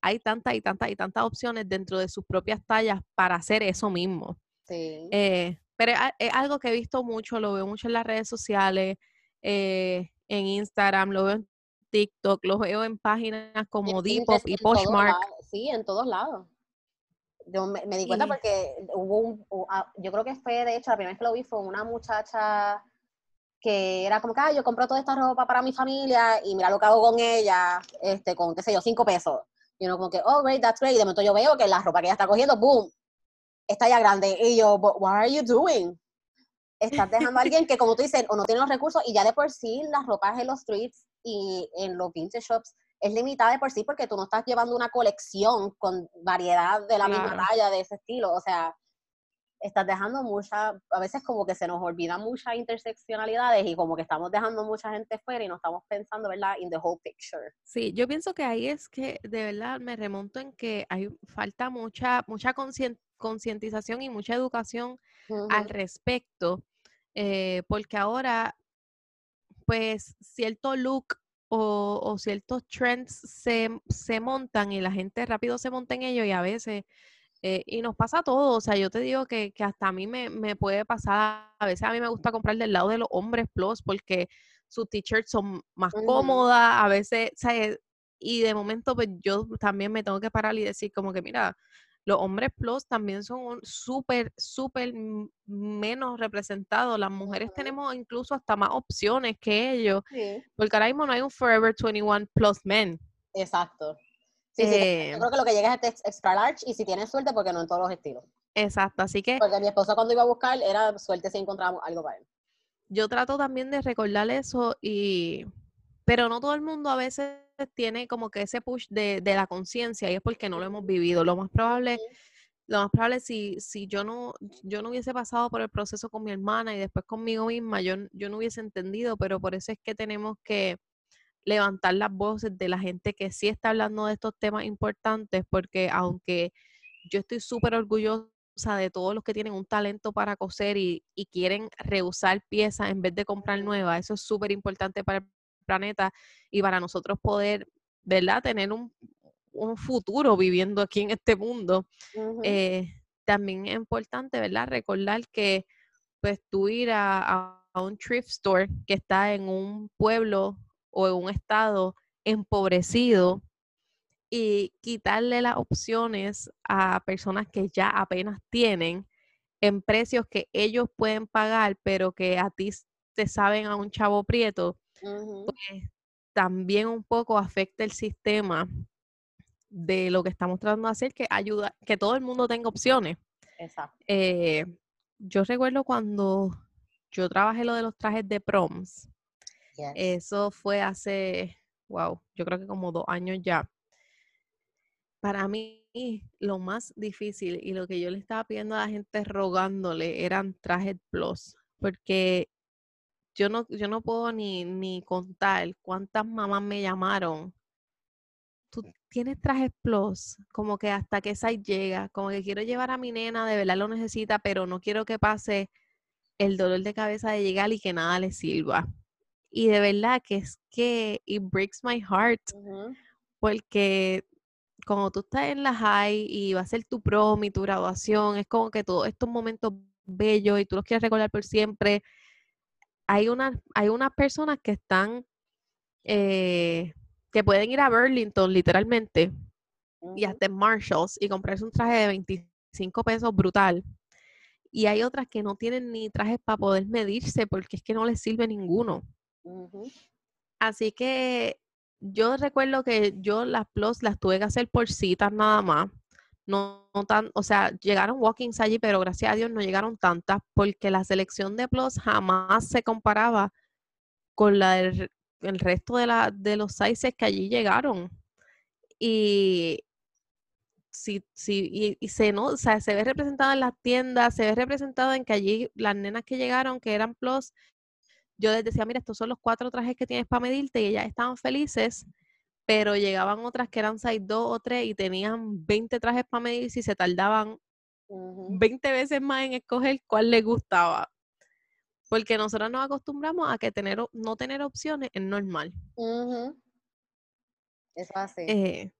hay tantas y tantas y tantas opciones dentro de sus propias tallas para hacer eso mismo. Sí. Eh, pero es, algo que he visto mucho, lo veo mucho en las redes sociales, eh, en Instagram, lo veo en TikTok, lo veo en páginas como Depop y Poshmark. Sí, en todos lados. Yo me, di cuenta porque hubo un, ah, yo creo que fue, de hecho, la primera vez que lo vi fue una muchacha que era como que, ah, yo compro toda esta ropa para mi familia y mira lo que hago con ella, este, con, qué sé yo, cinco pesos. Y uno como que, oh, great, that's great. Y de momento yo veo que la ropa que ella está cogiendo, boom, está ya grande. Y yo, what are you doing? Estás dejando a alguien que, como tú dices, o no tiene los recursos y ya de por sí las ropas en los streets y en los vintage shops es limitada de por sí porque tú no estás llevando una colección con variedad de la misma talla, de ese estilo. O sea, estás dejando mucha, a veces como que se nos olvidan muchas interseccionalidades y como que estamos dejando mucha gente fuera y no estamos pensando, ¿verdad?, in the whole picture. Sí, yo pienso que ahí es que de verdad me remonto en que hay falta mucha, mucha concientización y mucha educación al respecto, eh, porque ahora, pues, cierto look o, o ciertos trends se, se montan y la gente rápido se monta en ellos y a veces eh, y nos pasa todo, o sea, yo te digo que, hasta a mí me, puede pasar, a veces a mí me gusta comprar del lado de los hombres plus porque sus t-shirts son más cómodas, a veces, ¿sabes? Y de momento, pues yo también me tengo que parar y decir como que, mira, los hombres plus también son súper, súper menos representados. Las mujeres tenemos incluso hasta más opciones que ellos. Porque ahora mismo no hay un Forever 21 Plus Men. Exacto. Sí, sí, yo eh, creo que lo que llega es este extra large y si tienes suerte, porque no en todos los estilos. Exacto, así que... Porque mi esposa cuando iba a buscar era suerte si encontramos algo para él. Yo trato también de recordar eso y... Pero no todo el mundo a veces tiene como que ese push de, la conciencia y es porque no lo hemos vivido. Lo más probable... Lo más probable si, si yo no yo no hubiese pasado por el proceso con mi hermana y después conmigo misma, yo, yo no hubiese entendido, pero por eso es que tenemos que, levantar las voces de la gente que sí está hablando de estos temas importantes, porque aunque yo estoy súper orgullosa de todos los que tienen un talento para coser y, quieren reusar piezas en vez de comprar nuevas, eso es súper importante para el planeta y para nosotros poder, ¿verdad?, tener un, futuro viviendo aquí en este mundo. Eh, también es importante, ¿verdad?, recordar que pues tú ir a, a un thrift store que está en un pueblo o en un estado empobrecido y quitarle las opciones a personas que ya apenas tienen en precios que ellos pueden pagar, pero que a ti te saben a un chavo prieto, pues también un poco afecta el sistema de lo que estamos tratando de hacer, que ayuda, que todo el mundo tenga opciones. Exacto. Eh, yo recuerdo cuando yo trabajé lo de los trajes de proms, eso fue hace, wow, yo creo que como dos años ya. Para mí, lo más difícil y lo que yo le estaba pidiendo a la gente rogándole eran trajes plus, porque yo no, yo no puedo ni, ni contar cuántas mamás me llamaron. Tú tienes trajes plus, como que hasta que esa llega, como que quiero llevar a mi nena, de verdad lo necesita, pero no quiero que pase el dolor de cabeza de llegar y que nada le sirva. Y de verdad que es que it breaks my heart. Porque como tú estás en la high y va a ser tu prom y tu graduación, es como que todos estos momentos bellos y tú los quieres recordar por siempre. Hay, una, hay unas personas que están, eh, que pueden ir a Burlington literalmente y hasta en Marshalls y comprarse un traje de 25 pesos brutal. Y hay otras que no tienen ni trajes para poder medirse porque es que no les sirve ninguno. Así que yo recuerdo que yo las plus las tuve que hacer por citas nada más, no, tan, o sea, llegaron walkings allí, pero gracias a Dios no llegaron tantas, porque la selección de plus jamás se comparaba con el resto de, los sizes que allí llegaron. Y, sí, sí, y, se, no, o sea, se ve representado en las tiendas, se ve representado en que allí las nenas que llegaron, que eran plus, yo les decía, mira, estos son los cuatro trajes que tienes para medirte y ellas estaban felices, pero llegaban otras que eran size 2 o 3 y tenían 20 trajes para medir y se tardaban 20 veces más en escoger cuál les gustaba. Porque nosotros nos acostumbramos a que tener, no tener opciones es normal. Eso así. Eh,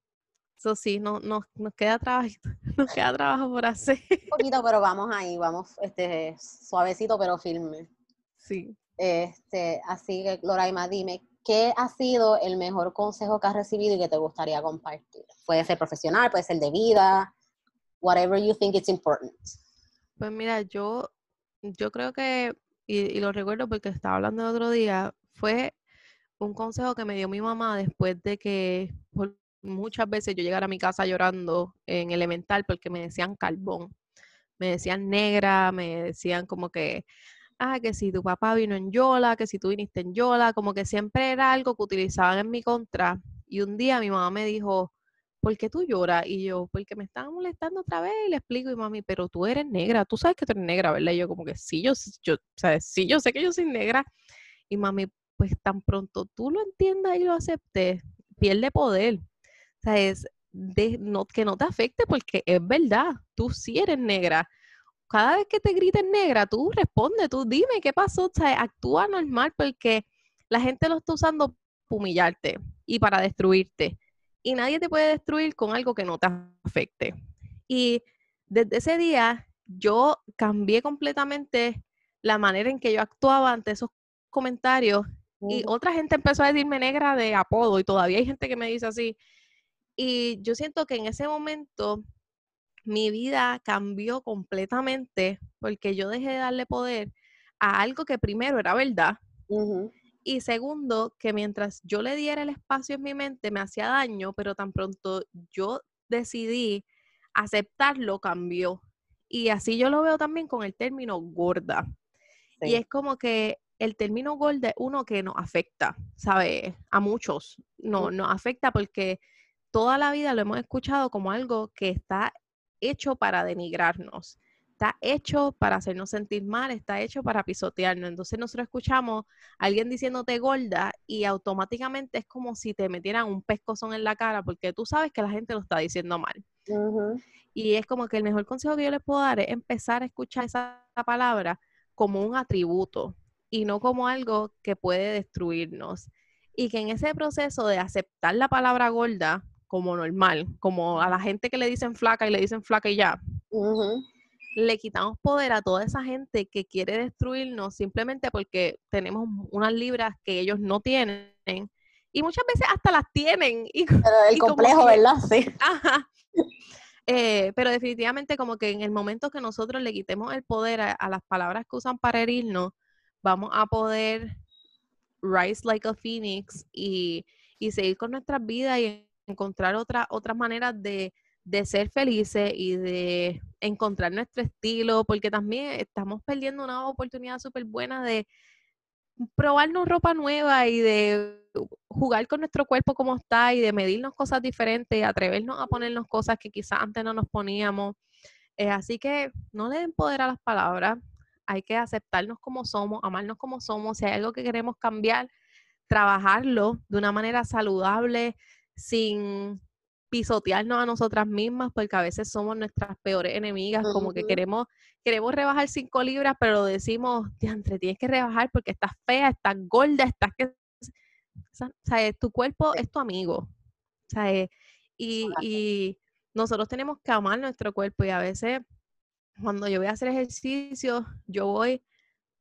eso sí, no, no, nos, queda trabajo, nos queda trabajo por hacer. Un poquito, pero vamos ahí, vamos este, suavecito pero firme. Sí. Este, así que, Loraima, dime, ¿qué ha sido el mejor consejo que has recibido y que te gustaría compartir? Puede ser profesional, puede ser de vida, whatever you think it's important. Pues mira, yo, yo creo que, y, lo recuerdo porque estaba hablando el otro día, fue un consejo que me dio mi mamá después de que muchas veces yo llegara a mi casa llorando en elemental porque me decían carbón, me decían negra, me decían como que, ah, que si tu papá vino en Yola, que si tú viniste en Yola, como que siempre era algo que utilizaban en mi contra. Y un día mi mamá me dijo, ¿por qué tú lloras? Y yo, porque me estaban molestando otra vez. Y le explico, y mami, pero tú eres negra, tú sabes que tú eres negra, ¿verdad? Y yo como que sí, yo, yo, sí, yo sé que yo soy negra. Y mami, pues tan pronto tú lo entiendas y lo aceptes, pierde poder. O sea, es de, no, que no te afecte porque es verdad, tú sí eres negra cada vez que te griten negra, tú responde, tú dime qué pasó, o sea, actúa normal porque la gente lo está usando para humillarte y para destruirte. Y nadie te puede destruir con algo que no te afecte. Y desde ese día yo cambié completamente la manera en que yo actuaba ante esos comentarios y otra gente empezó a decirme negra de apodo y todavía hay gente que me dice así. Y yo siento que en ese momento mi vida cambió completamente porque yo dejé de darle poder a algo que primero era verdad. Y segundo, que mientras yo le diera el espacio en mi mente me hacía daño, pero tan pronto yo decidí aceptarlo, cambió. Y así yo lo veo también con el término gorda. Y es como que el término gorda es uno que nos afecta, ¿sabes? A muchos. No, nos afecta porque toda la vida lo hemos escuchado como algo que está hecho para denigrarnos, está hecho para hacernos sentir mal, está hecho para pisotearnos. Entonces nosotros escuchamos a alguien diciéndote gorda y automáticamente es como si te metieran un pescozón en la cara porque tú sabes que la gente lo está diciendo mal. Y es como que el mejor consejo que yo les puedo dar es empezar a escuchar esa palabra como un atributo y no como algo que puede destruirnos. Y que en ese proceso de aceptar la palabra gorda, como normal, como a la gente que le dicen flaca y le dicen flaca y ya. Le quitamos poder a toda esa gente que quiere destruirnos simplemente porque tenemos unas libras que ellos no tienen y muchas veces hasta las tienen. Y, pero el complejo, ¿verdad? Sí. Ajá. Eh, pero definitivamente como que en el momento que nosotros le quitemos el poder a, a las palabras que usan para herirnos, vamos a poder rise like a phoenix y, y seguir con nuestras vidas y encontrar otra, otras maneras de, ser felices y de encontrar nuestro estilo, porque también estamos perdiendo una oportunidad súper buena de probarnos ropa nueva y de jugar con nuestro cuerpo como está y de medirnos cosas diferentes, atrevernos a ponernos cosas que quizás antes no nos poníamos. Eh, así que no le den poder a las palabras, hay que aceptarnos como somos, amarnos como somos, si hay algo que queremos cambiar, trabajarlo de una manera saludable, sin pisotearnos a nosotras mismas, porque a veces somos nuestras peores enemigas, como que queremos, queremos rebajar cinco libras, pero decimos, diantre, tienes que rebajar porque estás fea, estás gorda, estás que... ¿Sabes? Tu cuerpo es tu amigo. ¿Sabes? Y, y nosotros tenemos que amar nuestro cuerpo y a veces cuando yo voy a hacer ejercicio, yo voy,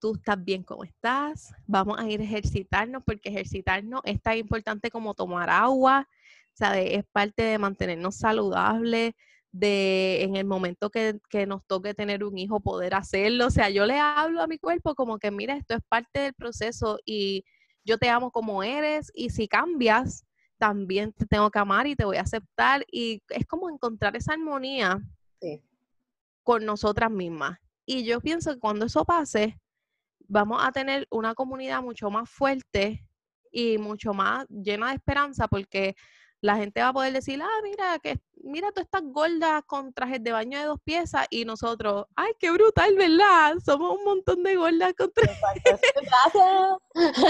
tú estás bien como estás, vamos a ir a ejercitarnos porque ejercitarnos es tan importante como tomar agua, ¿sabes? Es parte de mantenernos saludables, de en el momento que, nos toque tener un hijo poder hacerlo. O sea, yo le hablo a mi cuerpo como que, mira, esto es parte del proceso y yo te amo como eres y si cambias, también te tengo que amar y te voy a aceptar. Y es como encontrar esa armonía con nosotras mismas. Y yo pienso que cuando eso pase, vamos a tener una comunidad mucho más fuerte y mucho más llena de esperanza porque la gente va a poder decir, ah, mira, que mira tú estás gordas con trajes de baño de dos piezas y nosotros, ay, qué brutal, ¿verdad? Somos un montón de gordas con trajes.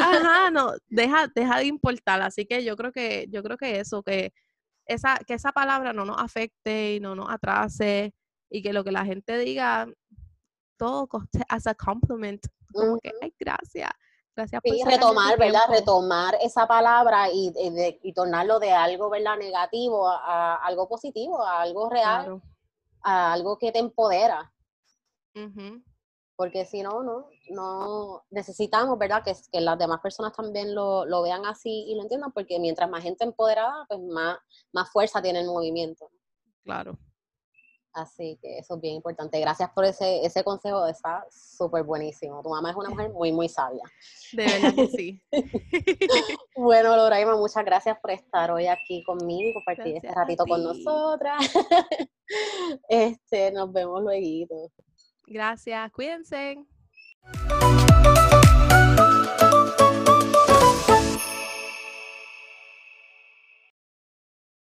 Ajá, no, deja, deja de importar. Así que yo creo que, yo creo que eso, que esa, que esa palabra no nos afecte y no nos atrase y que lo que la gente diga, todo as a compliment, como que, ay, gracias. Gracias por retomar, ¿verdad? Retomar esa palabra y, y, tornarlo de algo, ¿verdad? Negativo a, algo positivo, a algo real, a algo que te empodera. Porque si no, no, no necesitamos, ¿verdad? Que, que las demás personas también lo, lo, vean así y lo entiendan, porque mientras más gente empoderada, pues más, más fuerza tiene el movimiento. Claro. Así que eso es bien importante. Gracias por ese, ese consejo, está súper buenísimo. Tu mamá es una mujer muy, muy sabia. De verdad que sí. bueno, Loraima, muchas gracias por estar hoy aquí conmigo y compartir este ratito con nosotras. este, nos vemos luego. Gracias, cuídense.